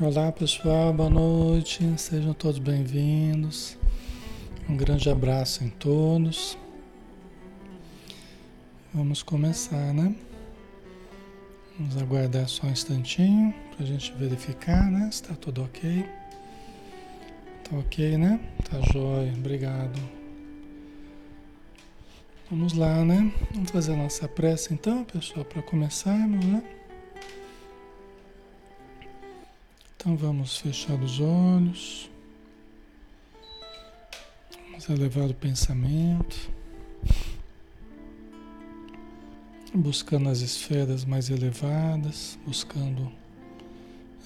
Olá pessoal, boa noite, sejam todos bem-vindos. Um grande abraço em todos. Vamos começar, né? Vamos aguardar só um instantinho para a gente verificar, né? Se está tudo ok. Tá ok, né? Tá jóia, obrigado. Vamos lá, né? Vamos fazer a nossa prece então, pessoal, para começarmos, né? Então vamos fechar os olhos. Vamos elevar o pensamento. Buscando as esferas mais elevadas, buscando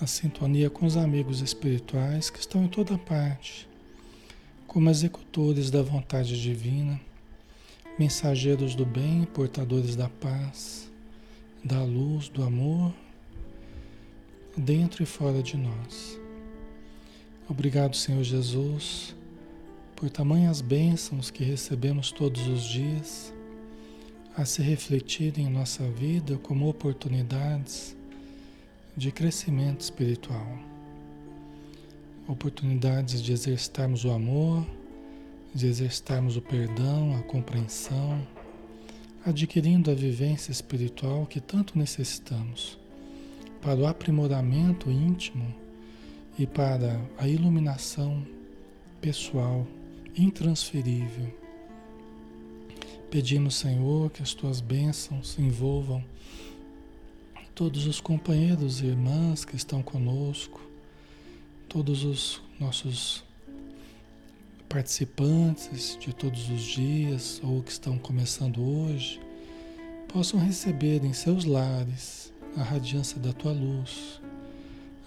a sintonia com os amigos espirituais que estão em toda parte, como executores da vontade divina, mensageiros do bem, portadores da paz, da luz, do amor dentro e fora de nós. Obrigado, Senhor Jesus, por tamanhas bênçãos que recebemos todos os dias a se refletirem em nossa vida como oportunidades de crescimento espiritual. Oportunidades de exercitarmos o amor, de exercitarmos o perdão, a compreensão, adquirindo a vivência espiritual que tanto necessitamos para o aprimoramento íntimo e para a iluminação pessoal intransferível. Pedimos, Senhor, que as tuas bênçãos envolvam todos os companheiros e irmãs que estão conosco, todos os nossos participantes de todos os dias ou que estão começando hoje, possam receber em seus lares a radiância da tua luz,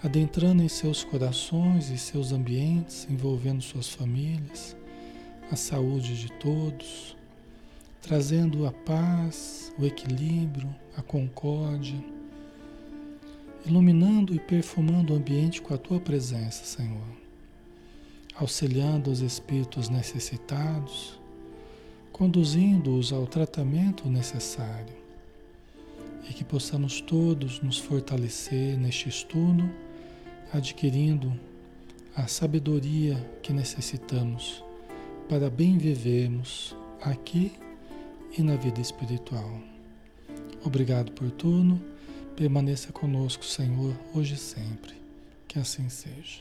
adentrando em seus corações e seus ambientes, envolvendo suas famílias, a saúde de todos, trazendo a paz, o equilíbrio, a concórdia, iluminando e perfumando o ambiente com a tua presença, Senhor, auxiliando os espíritos necessitados, conduzindo-os ao tratamento necessário e que possamos todos nos fortalecer neste estudo, adquirindo a sabedoria que necessitamos para bem vivermos aqui e na vida espiritual. Obrigado por tudo. Permaneça conosco, Senhor, hoje e sempre. Que assim seja.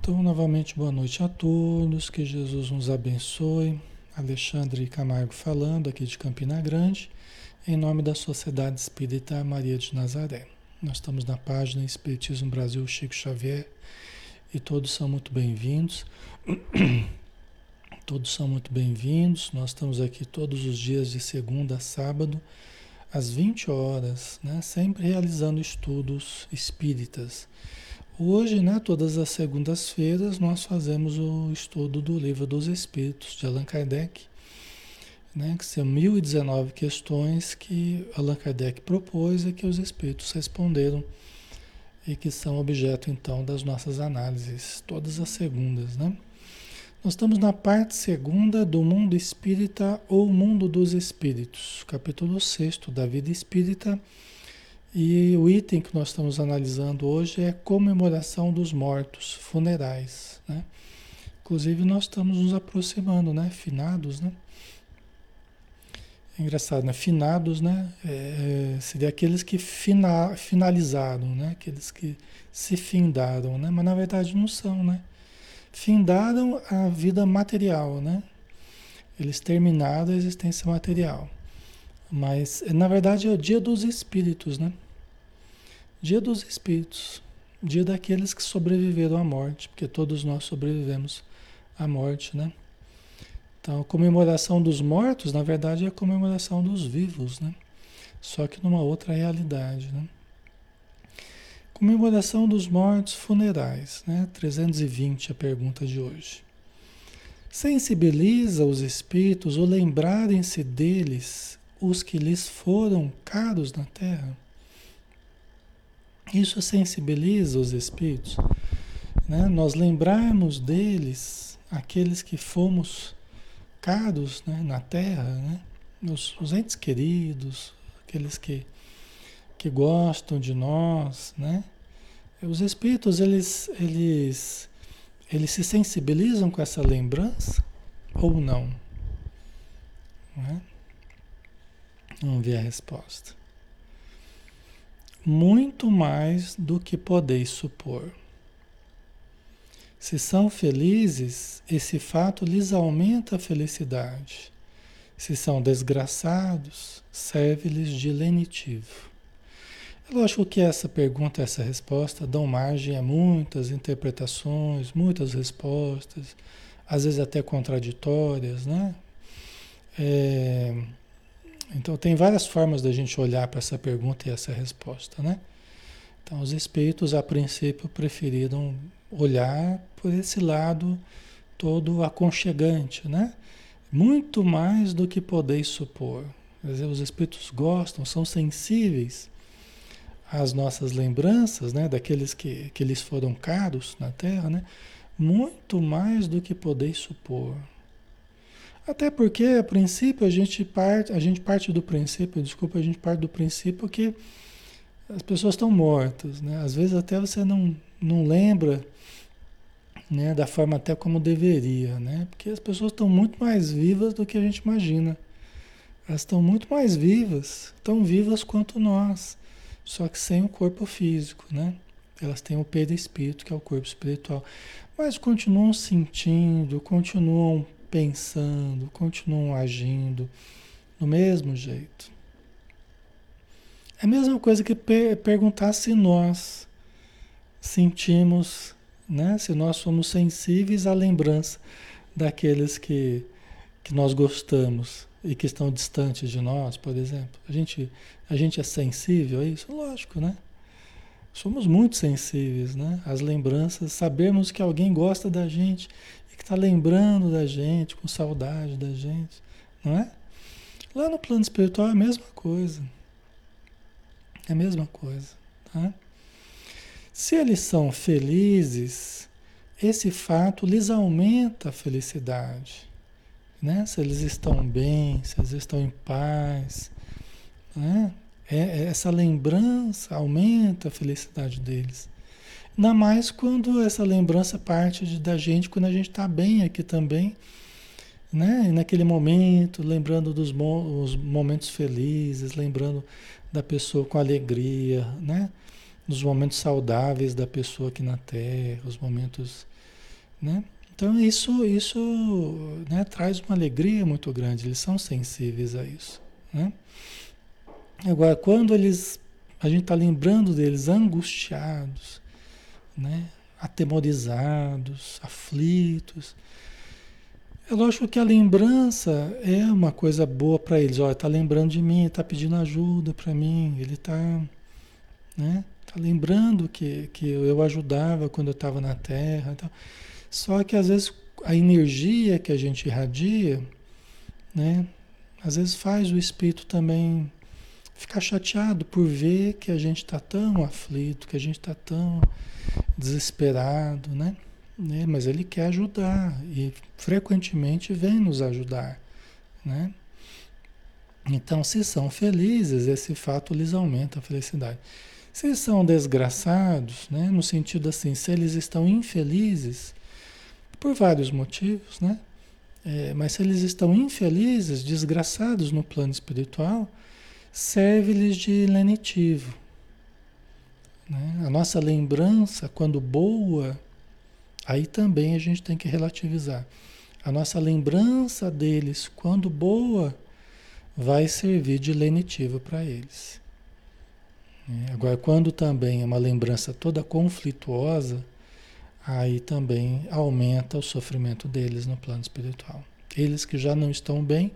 Então, novamente, boa noite a todos. Que Jesus nos abençoe Alexandre Camargo falando aqui de Campina Grande, em nome da Sociedade Espírita Maria de Nazaré. Nós estamos na página Espiritismo Brasil Chico Xavier e todos são muito bem-vindos. Todos são muito bem-vindos. Nós estamos aqui todos os dias de segunda a sábado, às 20 horas, né? sempre realizando estudos espíritas. Hoje, né, todas as segundas-feiras, nós fazemos o estudo do Livro dos Espíritos de Allan Kardec, né, que são 1019 questões que Allan Kardec propôs e que os espíritos responderam e que são objeto então das nossas análises, todas as segundas, né? Nós estamos na parte segunda do mundo espírita ou mundo dos espíritos, capítulo 6 da vida espírita e o item que nós estamos analisando hoje é comemoração dos mortos, funerais, né? Inclusive nós estamos nos aproximando, né? Finados, né? É engraçado, né? Finados, né? É, seria aqueles que fina, finalizaram, né? Aqueles que se findaram, né? Mas na verdade não são, né? Findaram a vida material, né? Eles terminaram a existência material. Mas na verdade é o dia dos espíritos, né? Dia dos Espíritos, dia daqueles que sobreviveram à morte, porque todos nós sobrevivemos à morte, né? Então, a comemoração dos mortos, na verdade, é a comemoração dos vivos, né? Só que numa outra realidade, né? Comemoração dos mortos funerais, né? 320 a pergunta de hoje. Sensibiliza os espíritos o lembrarem-se deles os que lhes foram caros na terra? Isso sensibiliza os espíritos. Né? Nós lembrarmos deles, aqueles que fomos caros né? na Terra, né? os, os entes queridos, aqueles que que gostam de nós, né? Os espíritos, eles, eles, eles se sensibilizam com essa lembrança ou não? Né? Vamos ver a resposta. Muito mais do que podeis supor. Se são felizes, esse fato lhes aumenta a felicidade. Se são desgraçados, serve-lhes de lenitivo. É lógico que essa pergunta, essa resposta dão margem a muitas interpretações, muitas respostas, às vezes até contraditórias, né? É, então tem várias formas da gente olhar para essa pergunta e essa resposta, né? Então os espíritos a princípio preferiram olhar por esse lado todo aconchegante, né? Muito mais do que podeis supor. Quer dizer, os espíritos gostam, são sensíveis às nossas lembranças, né? Daqueles que, que lhes foram caros na Terra, né? Muito mais do que podeis supor. Até porque, a princípio, a gente parte, a gente parte do princípio, desculpa, a gente parte do princípio que as pessoas estão mortas, né? Às vezes até você não, não lembra né, da forma até como deveria, né? Porque as pessoas estão muito mais vivas do que a gente imagina. Elas estão muito mais vivas, tão vivas quanto nós, só que sem o corpo físico, né? Elas têm o perispírito, que é o corpo espiritual, mas continuam sentindo, continuam pensando, continuam agindo do mesmo jeito. É a mesma coisa que per perguntar se nós sentimos né? Se nós somos sensíveis à lembrança daqueles que, que nós gostamos e que estão distantes de nós, por exemplo. A gente, a gente é sensível a isso? Lógico, né? Somos muito sensíveis, né? As lembranças, sabemos que alguém gosta da gente que está lembrando da gente, com saudade da gente, não é? Lá no plano espiritual é a mesma coisa. É a mesma coisa, tá? Se eles são felizes, esse fato lhes aumenta a felicidade. Né? Se eles estão bem, se eles estão em paz. Né? É, é, essa lembrança aumenta a felicidade deles. Ainda mais quando essa lembrança parte de, da gente, quando a gente está bem aqui também. Né? E naquele momento, lembrando dos mo os momentos felizes, lembrando da pessoa com alegria, né? nos momentos saudáveis da pessoa aqui na Terra, os momentos, né? Então isso, isso né, traz uma alegria muito grande, eles são sensíveis a isso. Né? Agora, quando eles, a gente está lembrando deles angustiados, né, atemorizados, aflitos, é lógico que a lembrança é uma coisa boa para eles. Olha, está lembrando de mim, está pedindo ajuda para mim, ele está, né? Tá lembrando que, que eu ajudava quando eu estava na Terra. Então. Só que às vezes a energia que a gente irradia, né? Às vezes faz o espírito também ficar chateado por ver que a gente está tão aflito, que a gente está tão desesperado, né? né? Mas ele quer ajudar e frequentemente vem nos ajudar, né? Então, se são felizes, esse fato lhes aumenta a felicidade. Se são desgraçados, né, no sentido assim, se eles estão infelizes, por vários motivos, né? É, mas se eles estão infelizes, desgraçados no plano espiritual, serve-lhes de lenitivo. Né? A nossa lembrança, quando boa, aí também a gente tem que relativizar. A nossa lembrança deles, quando boa, vai servir de lenitivo para eles. É, agora, quando também é uma lembrança toda conflituosa, aí também aumenta o sofrimento deles no plano espiritual. Eles que já não estão bem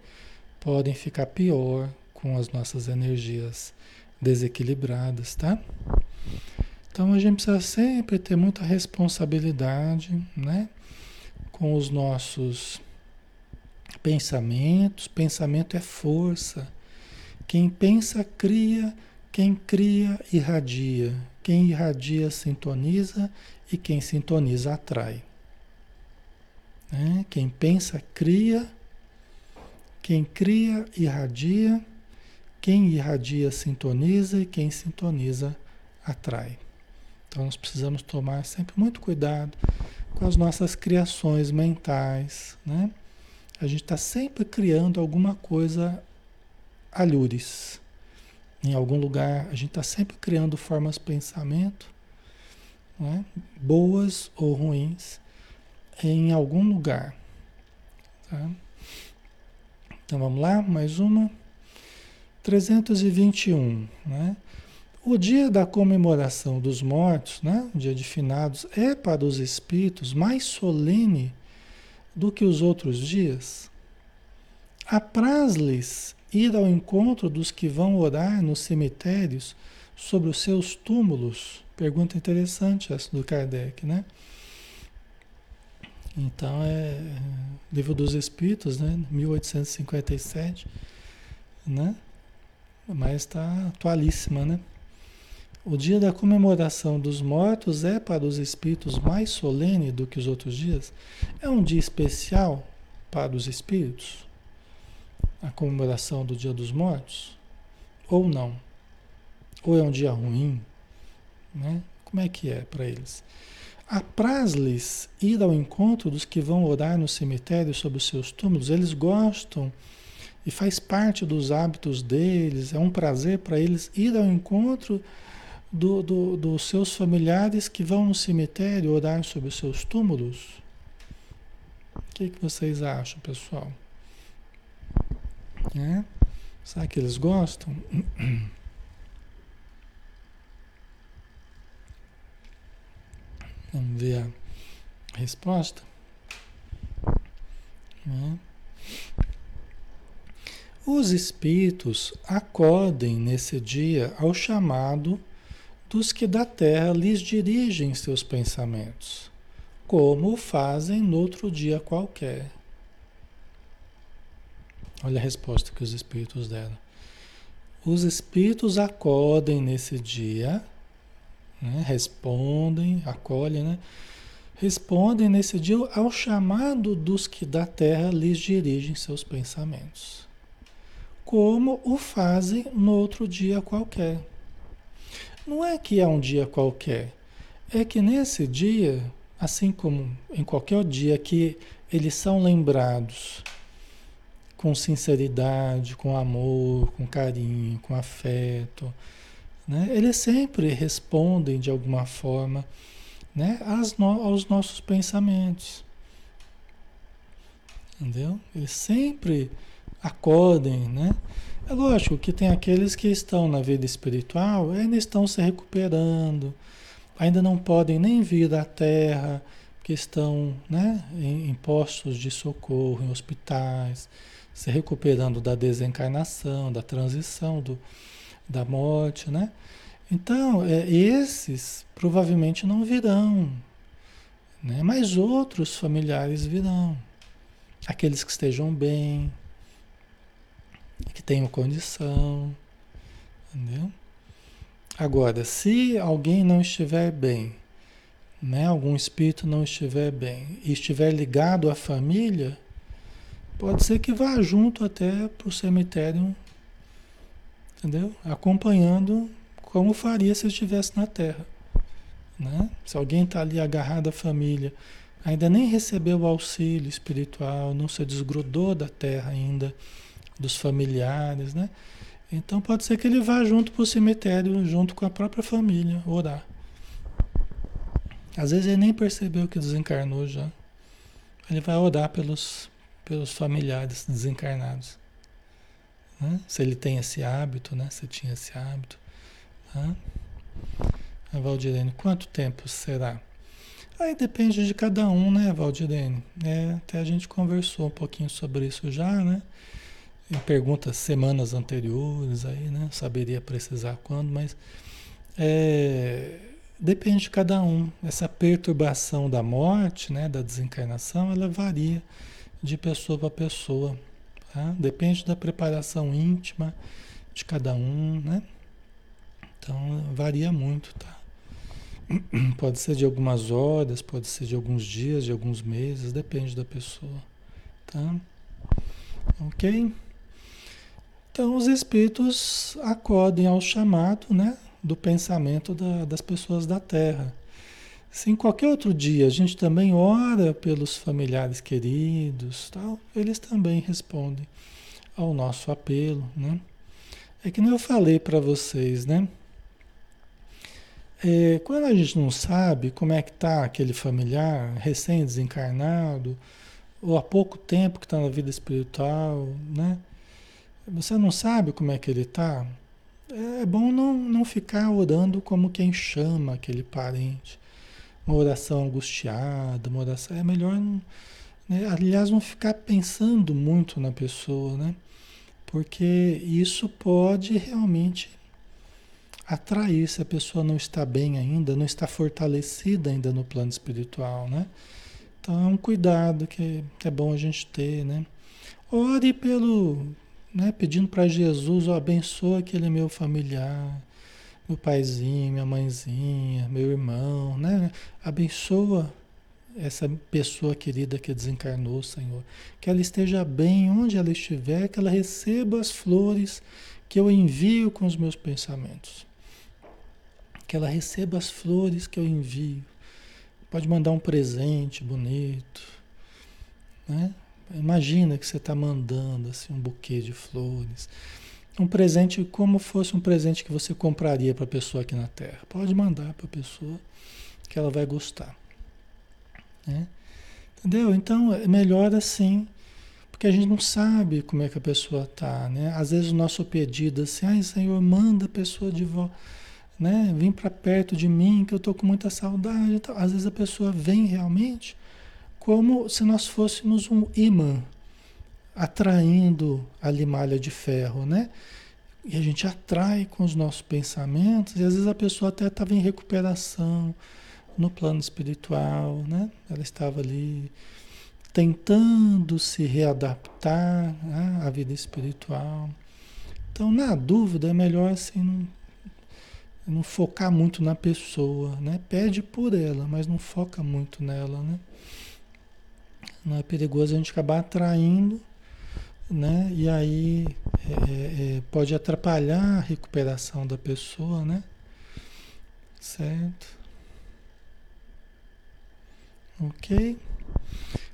podem ficar pior com as nossas energias desequilibradas, tá? Então a gente precisa sempre ter muita responsabilidade, né? Com os nossos pensamentos. Pensamento é força. Quem pensa, cria quem cria, irradia. Quem irradia, sintoniza. E quem sintoniza, atrai. Né? Quem pensa, cria. Quem cria, irradia. Quem irradia sintoniza e quem sintoniza atrai. Então nós precisamos tomar sempre muito cuidado com as nossas criações mentais, né? A gente está sempre criando alguma coisa alhures. Em algum lugar, a gente está sempre criando formas de pensamento, né? boas ou ruins, em algum lugar. Tá? Então vamos lá, mais uma. 321, né? O dia da comemoração dos mortos, né? o dia de finados, é para os espíritos mais solene do que os outros dias. Apraz-lhes ir ao encontro dos que vão orar nos cemitérios sobre os seus túmulos. Pergunta interessante essa do Kardec, né? Então é Livro dos Espíritos, né? 1857, né? Mas está atualíssima, né? O dia da comemoração dos mortos é para os espíritos mais solene do que os outros dias? É um dia especial para os espíritos? A comemoração do dia dos mortos? Ou não? Ou é um dia ruim? Né? Como é que é para eles? Apraz-lhes ir ao encontro dos que vão orar no cemitério sobre os seus túmulos. Eles gostam e faz parte dos hábitos deles, é um prazer para eles ir ao encontro do, do, dos seus familiares que vão no cemitério orar sobre os seus túmulos? O que, que vocês acham, pessoal? É? Será que eles gostam? Vamos ver a resposta. É. Os espíritos acodem nesse dia ao chamado dos que da terra lhes dirigem seus pensamentos, como o fazem noutro dia qualquer. Olha a resposta que os espíritos deram. Os espíritos acodem nesse dia, né? respondem, acolhem, né? respondem nesse dia ao chamado dos que da terra lhes dirigem seus pensamentos, como o fazem no outro dia qualquer. Não é que é um dia qualquer, é que nesse dia, assim como em qualquer dia que eles são lembrados com sinceridade, com amor, com carinho, com afeto, né? eles sempre respondem de alguma forma né? no, aos nossos pensamentos. Entendeu? Eles sempre acordem, né? É lógico que tem aqueles que estão na vida espiritual, ainda estão se recuperando, ainda não podem nem vir à Terra, porque estão né, em, em postos de socorro, em hospitais, se recuperando da desencarnação, da transição, do, da morte, né? Então, é, esses provavelmente não virão, né? mas outros familiares virão. Aqueles que estejam bem, que tenham condição, entendeu? Agora, se alguém não estiver bem, né, algum espírito não estiver bem e estiver ligado à família, pode ser que vá junto até para o cemitério, entendeu? Acompanhando como faria se estivesse na Terra. Né? Se alguém está ali agarrado à família, ainda nem recebeu o auxílio espiritual, não se desgrudou da Terra ainda, dos familiares, né? Então pode ser que ele vá junto para o cemitério, junto com a própria família, orar. Às vezes ele nem percebeu que desencarnou já. Ele vai orar pelos, pelos familiares desencarnados. Né? Se ele tem esse hábito, né? Se tinha esse hábito. Tá? A Valdirene, quanto tempo será? Aí depende de cada um, né, Valdirene? É, até a gente conversou um pouquinho sobre isso já, né? Em perguntas semanas anteriores, aí, né? Saberia precisar quando, mas é, depende de cada um. Essa perturbação da morte, né, da desencarnação, ela varia de pessoa para pessoa. Tá? Depende da preparação íntima de cada um, né? Então varia muito, tá? Pode ser de algumas horas, pode ser de alguns dias, de alguns meses, depende da pessoa, tá? Ok? Então os espíritos acodem ao chamado né, do pensamento da, das pessoas da Terra. Se em qualquer outro dia a gente também ora pelos familiares queridos, tal, eles também respondem ao nosso apelo, né? É que nem eu falei para vocês, né? É, quando a gente não sabe como é que está aquele familiar recém-desencarnado, ou há pouco tempo que está na vida espiritual, né? Você não sabe como é que ele está? É bom não, não ficar orando como quem chama aquele parente. Uma oração angustiada, uma oração. É melhor, né? aliás, não ficar pensando muito na pessoa, né? Porque isso pode realmente atrair se a pessoa não está bem ainda, não está fortalecida ainda no plano espiritual, né? Então é um cuidado que é bom a gente ter, né? Ore pelo, né, pedindo para Jesus, abençoa aquele meu familiar, meu paizinho, minha mãezinha, meu irmão, né? Abençoa essa pessoa querida que desencarnou, Senhor. Que ela esteja bem onde ela estiver, que ela receba as flores que eu envio com os meus pensamentos. Que ela receba as flores que eu envio. Pode mandar um presente bonito, né? Imagina que você está mandando assim, um buquê de flores. Um presente como fosse um presente que você compraria para a pessoa aqui na Terra. Pode mandar para a pessoa que ela vai gostar. Né? Entendeu? Então é melhor assim, porque a gente não sabe como é que a pessoa está. Né? Às vezes o nosso pedido assim, ai Senhor, manda a pessoa de volta. Né? Vem para perto de mim que eu estou com muita saudade. Às vezes a pessoa vem realmente como se nós fôssemos um imã atraindo a limalha de ferro, né? E a gente atrai com os nossos pensamentos, e às vezes a pessoa até estava em recuperação no plano espiritual, né? Ela estava ali tentando se readaptar né, à vida espiritual. Então, na dúvida, é melhor assim não, não focar muito na pessoa, né? Pede por ela, mas não foca muito nela, né? Não é perigoso a gente acabar atraindo, né? E aí é, é, é, pode atrapalhar a recuperação da pessoa, né? Certo? Ok?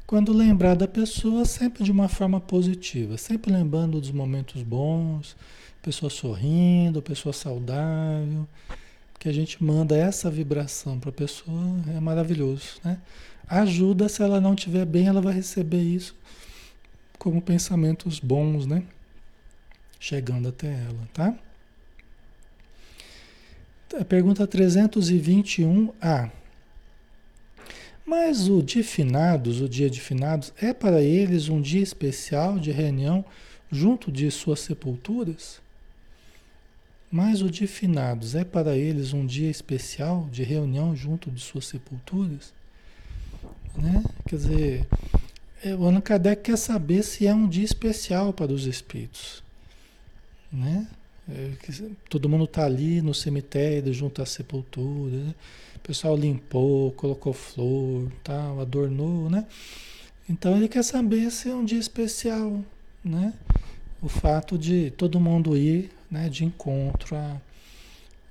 Quando lembrar da pessoa, sempre de uma forma positiva, sempre lembrando dos momentos bons, pessoa sorrindo, pessoa saudável, que a gente manda essa vibração para a pessoa, é maravilhoso, né? Ajuda, se ela não estiver bem, ela vai receber isso como pensamentos bons, né? Chegando até ela, tá? Pergunta 321A. Mas o de finados, o dia de finados, é para eles um dia especial de reunião junto de suas sepulturas? Mas o de finados é para eles um dia especial de reunião junto de suas sepulturas? Né? Quer dizer, é, o Allan Kardec quer saber se é um dia especial para os espíritos. Né? É, todo mundo está ali no cemitério, junto à sepultura. Né? O pessoal limpou, colocou flor, tal, adornou, né? Então ele quer saber se é um dia especial, né? O fato de todo mundo ir né, de encontro a,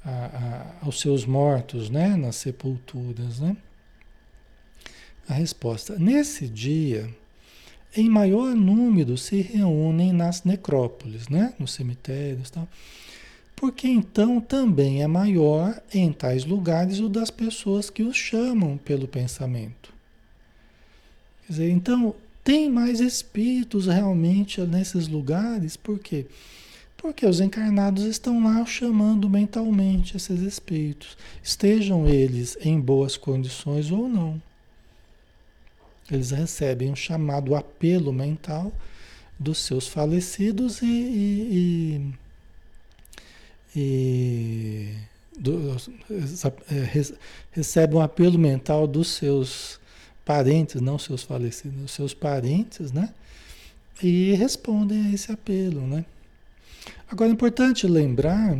a, a, aos seus mortos, né? Nas sepulturas, né? A resposta: nesse dia, em maior número se reúnem nas necrópolis, né? nos cemitérios, tal. porque então também é maior em tais lugares o das pessoas que os chamam pelo pensamento. Quer dizer, então tem mais espíritos realmente nesses lugares, por quê? Porque os encarnados estão lá chamando mentalmente esses espíritos, estejam eles em boas condições ou não. Eles recebem um chamado apelo mental dos seus falecidos e, e, e, e do, é, recebem um apelo mental dos seus parentes, não seus falecidos, dos seus parentes, né? E respondem a esse apelo, né? Agora é importante lembrar,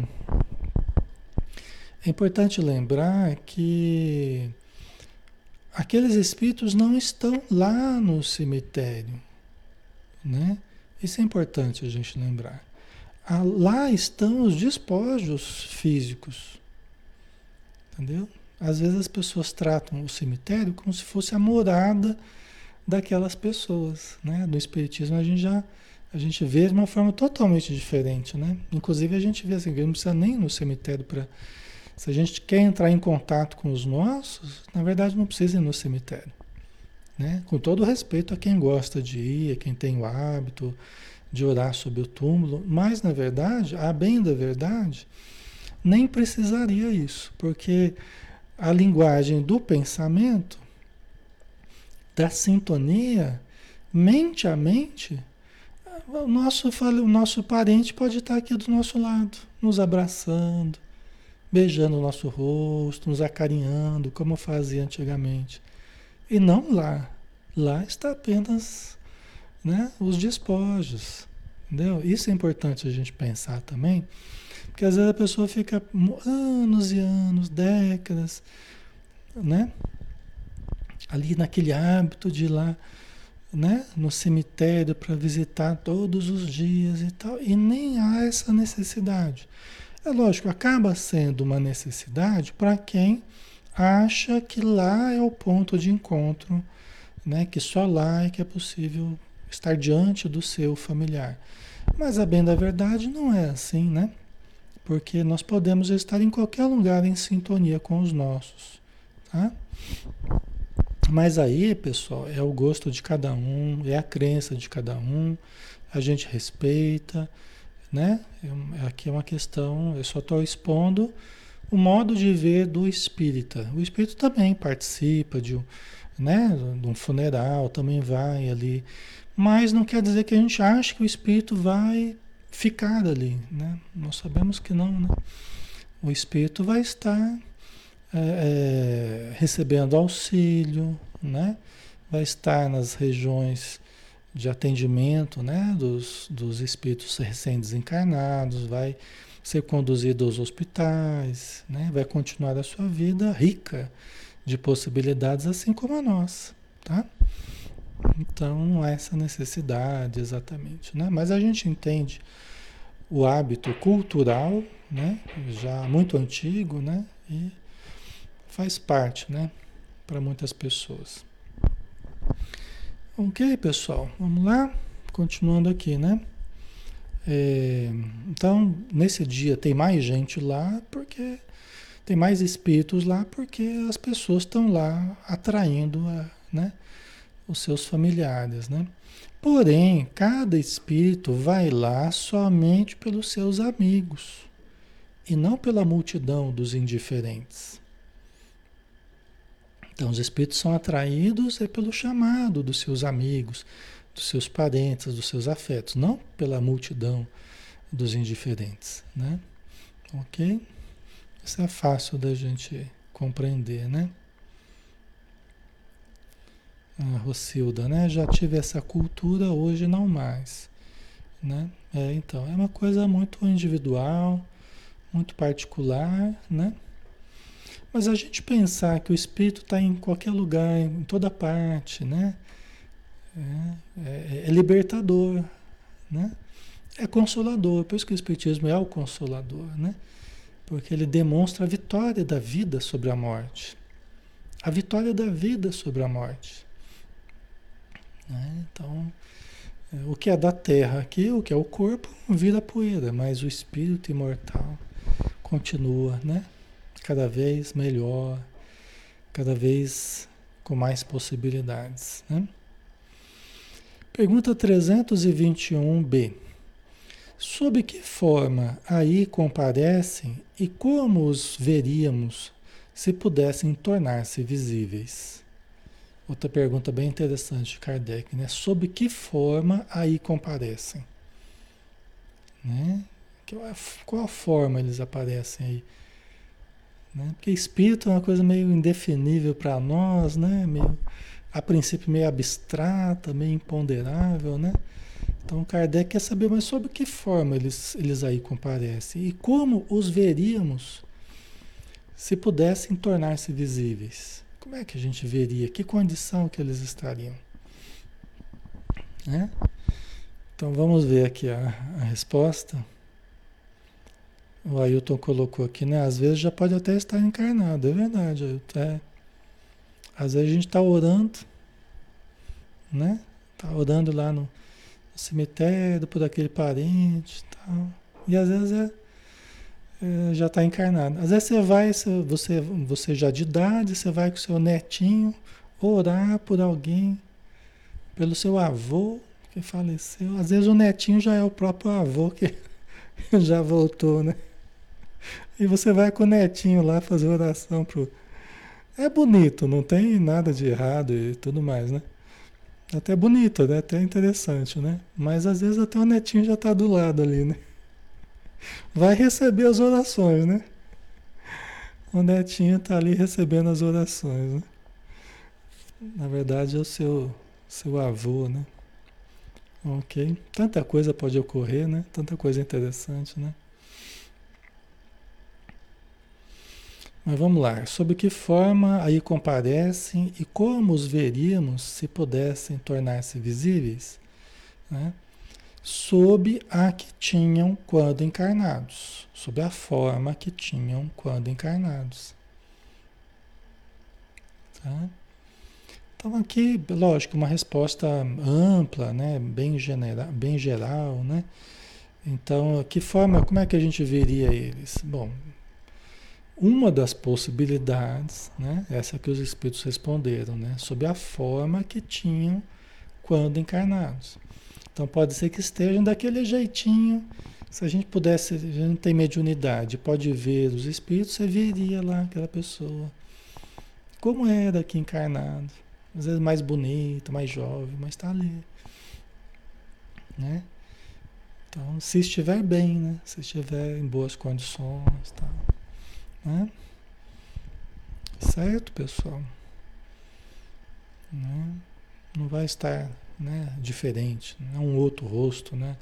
é importante lembrar que aqueles espíritos não estão lá no cemitério, né? Isso é importante a gente lembrar. lá estão os despojos físicos. Entendeu? Às vezes as pessoas tratam o cemitério como se fosse a morada daquelas pessoas, né? No espiritismo a gente já a gente vê de uma forma totalmente diferente, né? Inclusive a gente vê assim, não precisa nem ir no cemitério para se a gente quer entrar em contato com os nossos, na verdade não precisa ir no cemitério, né? Com todo respeito a quem gosta de ir, a quem tem o hábito de orar sobre o túmulo, mas na verdade, a bem da verdade, nem precisaria isso, porque a linguagem do pensamento, da sintonia, mente a mente, o nosso, o nosso parente pode estar aqui do nosso lado, nos abraçando, beijando o nosso rosto, nos acarinhando, como fazia antigamente. E não lá. Lá está apenas né, os despojos. Entendeu? Isso é importante a gente pensar também, porque às vezes a pessoa fica anos e anos, décadas, né? Ali naquele hábito de ir lá, né? No cemitério para visitar todos os dias e tal, e nem há essa necessidade. É lógico, acaba sendo uma necessidade para quem acha que lá é o ponto de encontro, né? Que só lá é que é possível estar diante do seu familiar. Mas a bem da verdade não é assim, né? Porque nós podemos estar em qualquer lugar em sintonia com os nossos, tá? Mas aí, pessoal, é o gosto de cada um, é a crença de cada um, a gente respeita, né? É aqui é uma questão, eu só estou expondo o modo de ver do espírita. O espírito também participa de um, né, de um funeral, também vai ali mas não quer dizer que a gente acha que o espírito vai ficar ali, né? Nós sabemos que não, né? O espírito vai estar é, é, recebendo auxílio, né? Vai estar nas regiões de atendimento, né? Dos, dos espíritos recém-desencarnados, vai ser conduzido aos hospitais, né? Vai continuar a sua vida rica de possibilidades, assim como a nossa, tá? Então não há essa necessidade exatamente, né? Mas a gente entende o hábito cultural, né? Já muito antigo, né? E faz parte, né? Para muitas pessoas. Ok, pessoal, vamos lá? Continuando aqui, né? É, então, nesse dia tem mais gente lá porque tem mais espíritos lá porque as pessoas estão lá atraindo, né? os seus familiares, né? Porém, cada espírito vai lá somente pelos seus amigos e não pela multidão dos indiferentes. Então, os espíritos são atraídos é pelo chamado dos seus amigos, dos seus parentes, dos seus afetos, não pela multidão dos indiferentes, né? Ok? Isso é fácil da gente compreender, né? a Rocilda, né? Já tive essa cultura, hoje não mais. Né? É, então, é uma coisa muito individual, muito particular, né? Mas a gente pensar que o espírito está em qualquer lugar, em toda parte, né? É, é, é, libertador, né? É consolador, por isso que o espiritismo é o consolador, né? Porque ele demonstra a vitória da vida sobre a morte. A vitória da vida sobre a morte. Né? Então, é, o que é da terra aqui, o que é o corpo, vira poeira, mas o espírito imortal continua, né? Cada vez melhor, cada vez com mais possibilidades. Né? Pergunta 321b. Sob que forma aí comparecem e como os veríamos se pudessem tornar-se visíveis? Outra pergunta bem interessante de Kardec, né? Sob que forma aí comparecem? Né? Qual a forma eles aparecem aí? Né? Porque espírito é uma coisa meio indefinível para nós, né? Meio, a princípio meio abstrata, meio imponderável, né? Então Kardec quer saber, mas sob que forma eles, eles aí comparecem? E como os veríamos se pudessem tornar-se visíveis? Como é que a gente veria? Que condição que eles estariam? Né? Então vamos ver aqui a, a resposta. O Ailton colocou aqui, né? Às vezes já pode até estar encarnado, é verdade, Ailton. É. Às vezes a gente está orando, né? Está orando lá no cemitério por aquele parente e tal. E às vezes é, é já está encarnado. Às vezes você vai, você, você já de idade, você vai com seu netinho orar por alguém, pelo seu avô que faleceu. Às vezes o netinho já é o próprio avô que já voltou, né? E você vai com o netinho lá fazer oração pro. É bonito, não tem nada de errado e tudo mais, né? Até bonito, né? Até interessante, né? Mas às vezes até o netinho já está do lado ali, né? Vai receber as orações, né? O netinho está ali recebendo as orações, né? Na verdade é o seu, seu avô, né? Ok. Tanta coisa pode ocorrer, né? Tanta coisa interessante, né? Mas vamos lá. Sob que forma aí comparecem e como os veríamos se pudessem tornar-se visíveis? Né? Sob a que tinham quando encarnados. Sob a forma que tinham quando encarnados. Tá? Então aqui, lógico, uma resposta ampla, né? bem, genera, bem geral, né? Então, que forma, como é que a gente veria eles? Bom, uma das possibilidades, né? Essa que os espíritos responderam, né? Sob a forma que tinham quando encarnados. Então pode ser que estejam daquele jeitinho. Se a gente pudesse, a gente não tem mediunidade, pode ver os espíritos, você veria lá aquela pessoa. Como era aqui encarnado às vezes mais bonito, mais jovem, mas está ali. Né? Então, se estiver bem, né? Se estiver em boas condições, tá? Né? Certo, pessoal? Né? Não vai estar né, diferente, é um outro rosto, né?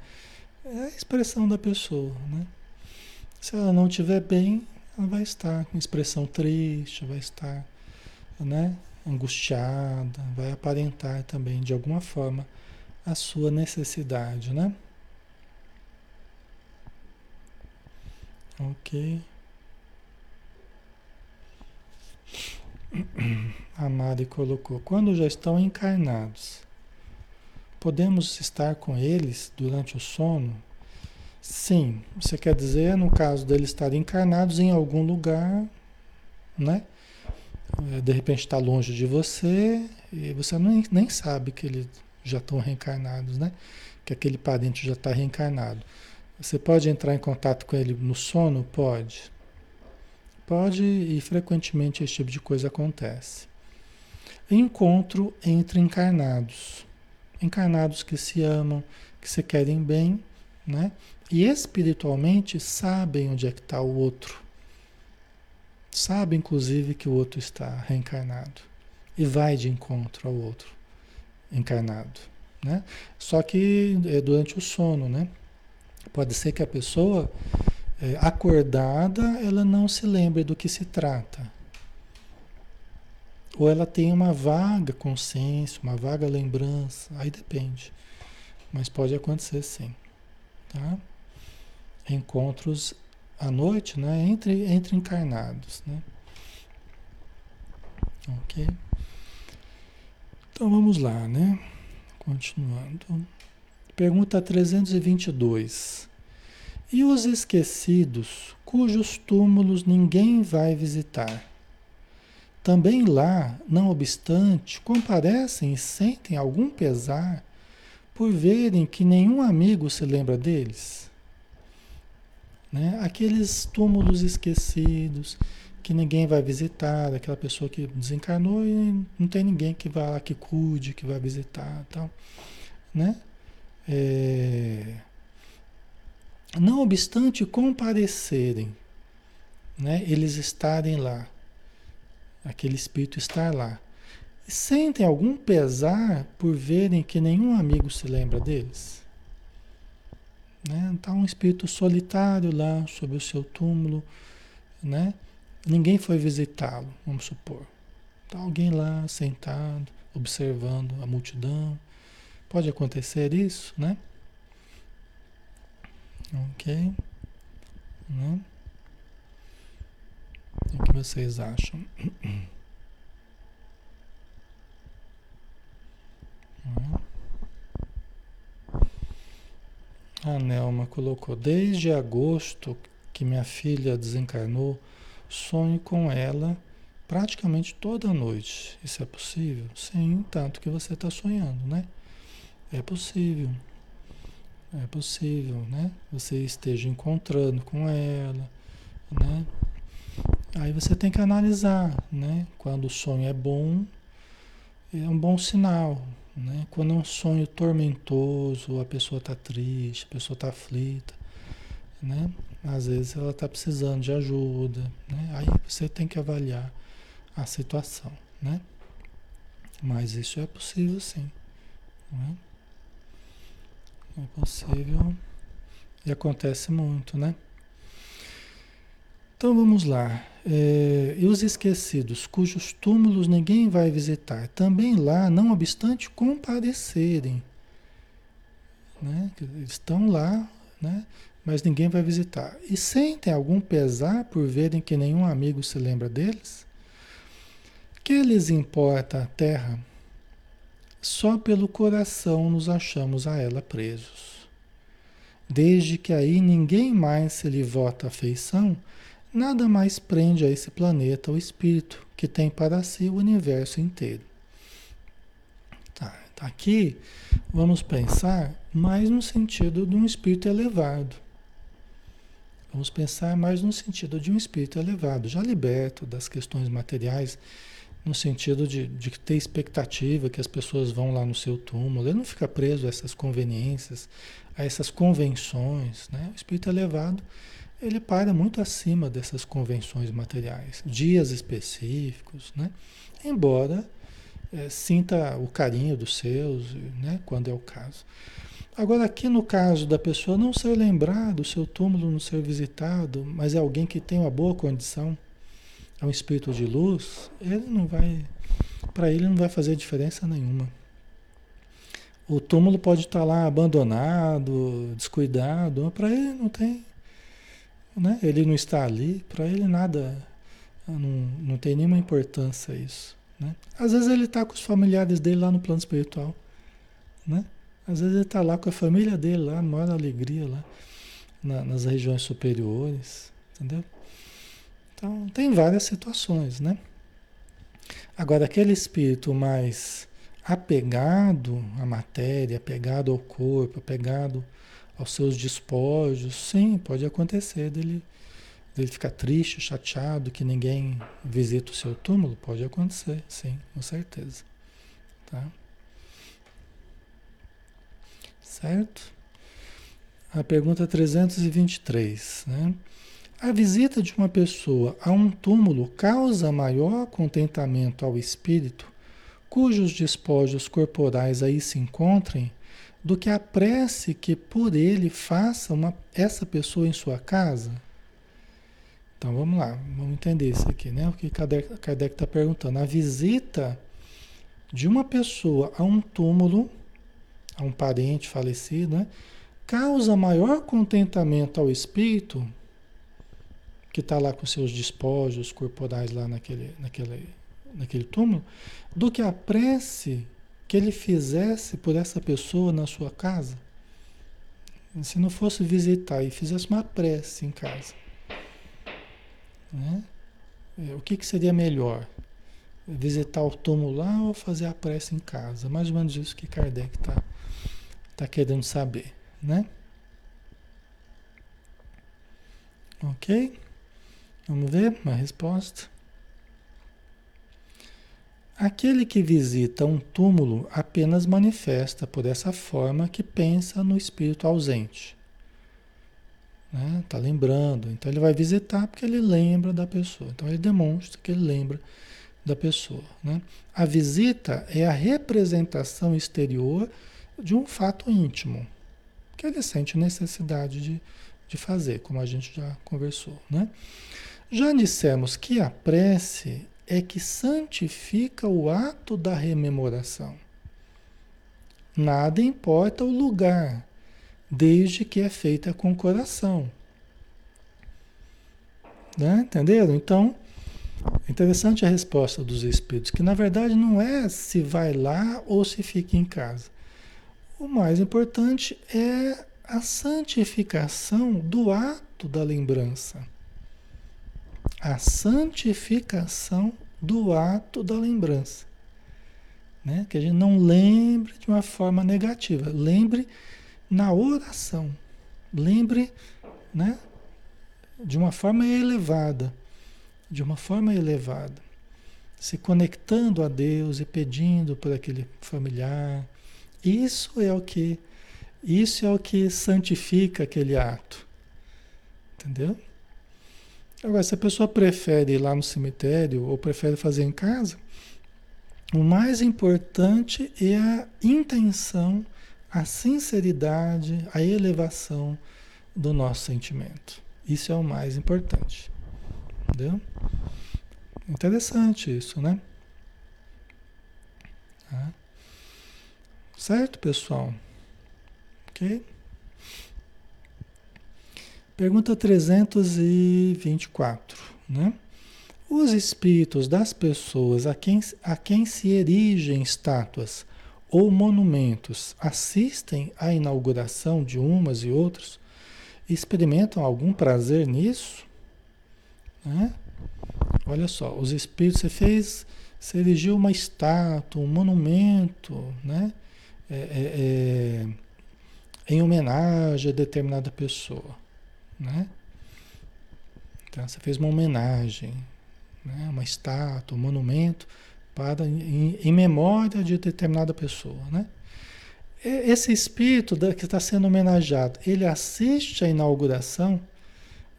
É a expressão da pessoa, né? Se ela não estiver bem, ela vai estar com expressão triste, vai estar, né? angustiada, vai aparentar também de alguma forma a sua necessidade, né? Ok. A Mari colocou: quando já estão encarnados, podemos estar com eles durante o sono? Sim, você quer dizer, no caso deles estarem encarnados em algum lugar, né? É, de repente está longe de você e você nem, nem sabe que eles já estão reencarnados, né? Que aquele parente já está reencarnado. Você pode entrar em contato com ele no sono? Pode. Pode e frequentemente esse tipo de coisa acontece. Encontro entre encarnados. Encarnados que se amam, que se querem bem, né? E espiritualmente sabem onde é que está o outro sabe inclusive que o outro está reencarnado e vai de encontro ao outro encarnado, né? Só que é durante o sono, né? Pode ser que a pessoa acordada ela não se lembre do que se trata, ou ela tem uma vaga consciência, uma vaga lembrança, aí depende, mas pode acontecer sim, tá? Encontros à noite, né? Entre, entre encarnados, né? Ok? Então vamos lá, né? Continuando. Pergunta 322. E os esquecidos, cujos túmulos ninguém vai visitar? Também lá, não obstante, comparecem e sentem algum pesar por verem que nenhum amigo se lembra deles? Né? Aqueles túmulos esquecidos que ninguém vai visitar, aquela pessoa que desencarnou e não tem ninguém que vá lá, que cuide, que vai visitar tal. Né? É... Não obstante comparecerem, né? eles estarem lá, aquele espírito estar lá, sentem algum pesar por verem que nenhum amigo se lembra deles? Né? Está um espírito solitário lá sobre o seu túmulo, né? Ninguém foi visitá-lo, vamos supor. Está alguém lá sentado, observando a multidão. Pode acontecer isso, né? Ok. Né? O que vocês acham? A Nelma colocou, desde agosto que minha filha desencarnou, sonho com ela praticamente toda noite. Isso é possível? Sim, tanto que você está sonhando, né? É possível. É possível, né? Você esteja encontrando com ela, né? Aí você tem que analisar, né? Quando o sonho é bom, é um bom sinal, né? Quando é um sonho tormentoso, a pessoa está triste, a pessoa está aflita, né? Às vezes ela está precisando de ajuda, né? Aí você tem que avaliar a situação, né? Mas isso é possível sim, né? É possível e acontece muito, né? Então vamos lá. É, e os esquecidos, cujos túmulos ninguém vai visitar, também lá, não obstante comparecerem. Né? Estão lá, né? mas ninguém vai visitar. E sentem algum pesar por verem que nenhum amigo se lembra deles? Que lhes importa a terra? Só pelo coração nos achamos a ela presos. Desde que aí ninguém mais se lhe vota afeição, nada mais prende a esse planeta o espírito, que tem para si o universo inteiro. Tá, tá, aqui vamos pensar mais no sentido de um espírito elevado. Vamos pensar mais no sentido de um espírito elevado, já liberto das questões materiais, no sentido de, de ter expectativa que as pessoas vão lá no seu túmulo. Ele não fica preso a essas conveniências, a essas convenções. Né? O espírito elevado ele para muito acima dessas convenções materiais, dias específicos, né? Embora é, sinta o carinho dos seus, né? Quando é o caso. Agora, aqui no caso da pessoa não ser lembrado, o seu túmulo não ser visitado, mas é alguém que tem uma boa condição, é um espírito de luz, ele não vai, para ele não vai fazer diferença nenhuma. O túmulo pode estar lá abandonado, descuidado, para ele não tem né? Ele não está ali, para ele nada, não, não tem nenhuma importância isso. Né? Às vezes ele está com os familiares dele lá no plano espiritual. Né? Às vezes ele está lá com a família dele, lá, maior alegria, lá na, nas regiões superiores. Entendeu? Então, tem várias situações, né? Agora, aquele espírito mais apegado à matéria, apegado ao corpo, apegado aos seus despojos, sim, pode acontecer dele, dele ficar triste, chateado, que ninguém visita o seu túmulo, pode acontecer, sim, com certeza. Tá? Certo? A pergunta 323, né? A visita de uma pessoa a um túmulo causa maior contentamento ao espírito, cujos despojos corporais aí se encontrem, do que a prece que por ele faça uma, essa pessoa em sua casa? Então vamos lá, vamos entender isso aqui, né? O que Kardec está perguntando. A visita de uma pessoa a um túmulo, a um parente falecido, né? causa maior contentamento ao espírito que está lá com seus despojos corporais lá naquele, naquele, naquele túmulo, do que a prece que ele fizesse por essa pessoa na sua casa? Se não fosse visitar e fizesse uma prece em casa, né? É, o que, que seria melhor? Visitar o túmulo lá ou fazer a prece em casa? Mais ou menos isso que Kardec está tá querendo saber, né? Ok? Vamos ver uma resposta. Aquele que visita um túmulo apenas manifesta por essa forma que pensa no espírito ausente. Está né? Tá lembrando. Então ele vai visitar porque ele lembra da pessoa. Então ele demonstra que ele lembra da pessoa. Né? A visita é a representação exterior de um fato íntimo que ele sente necessidade de, de fazer, como a gente já conversou. Né? Já dissemos que a prece é que santifica o ato da rememoração. Nada importa o lugar, desde que é feita com o coração. Né? Entenderam? Então, Interessante a resposta dos espíritos, que na verdade não é se vai lá ou se fica em casa. O mais importante é a santificação do ato da lembrança. A santificação do ato da lembrança. Né? Que a gente não lembre de uma forma negativa, lembre na oração, lembre né? de uma forma elevada de uma forma elevada, se conectando a Deus e pedindo por aquele familiar. Isso é o que isso é o que santifica aquele ato. Entendeu? Agora, se a pessoa prefere ir lá no cemitério ou prefere fazer em casa, o mais importante é a intenção, a sinceridade, a elevação do nosso sentimento. Isso é o mais importante. Entendeu? Interessante isso, né? Tá? Certo, pessoal? Ok? Pergunta 324, né? Os espíritos das pessoas a quem, a quem se erigem estátuas ou monumentos assistem à inauguração de umas e outros, experimentam algum prazer nisso? Né? Olha só, os espíritos, você fez, você erigiu uma estátua, um monumento, né? É, é, é, em homenagem a determinada pessoa, né? Então, você fez uma homenagem, né? uma estátua, um monumento para em, em memória de determinada pessoa, né? Esse espírito que está sendo homenageado, ele assiste à inauguração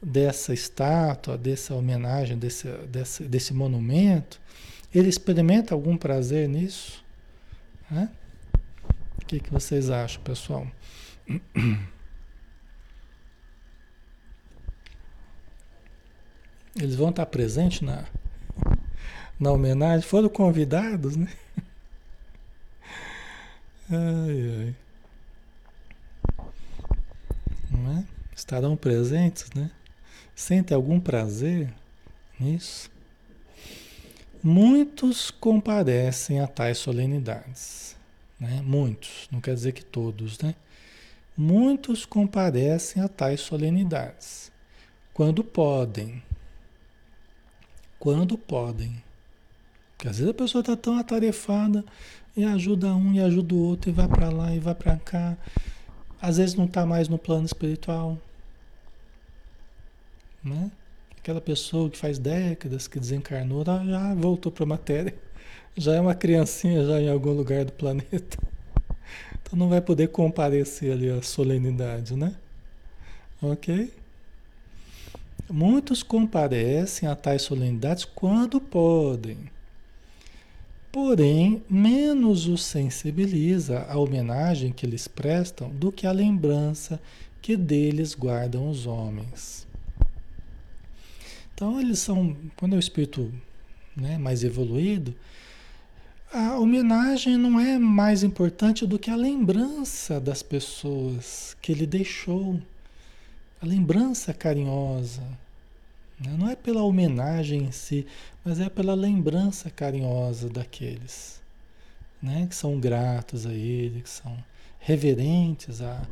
dessa estátua, dessa homenagem, desse, desse, desse monumento, ele experimenta algum prazer nisso? Né? O que, que vocês acham, pessoal? Eles vão estar presentes na, na homenagem? Foram convidados, né? Ai, ai. Não é? Estarão presentes, né? Sente algum prazer nisso? Muitos comparecem a tais solenidades. Né? Muitos, não quer dizer que todos, né? Muitos comparecem a tais solenidades. Quando podem. Quando podem. Porque às vezes a pessoa está tão atarefada e ajuda um e ajuda o outro e vai para lá e vai para cá. Às vezes não está mais no plano espiritual. Né? Aquela pessoa que faz décadas que desencarnou já voltou para a matéria. Já é uma criancinha já em algum lugar do planeta. Então não vai poder comparecer ali a solenidade, né? Ok? Muitos comparecem a tais solenidades quando podem. Porém, menos os sensibiliza a homenagem que lhes prestam do que a lembrança que deles guardam os homens. Então eles são, quando é o espírito né, mais evoluído, a homenagem não é mais importante do que a lembrança das pessoas que ele deixou, lembrança carinhosa. Né? Não é pela homenagem em si, mas é pela lembrança carinhosa daqueles né? que são gratos a ele, que são reverentes à,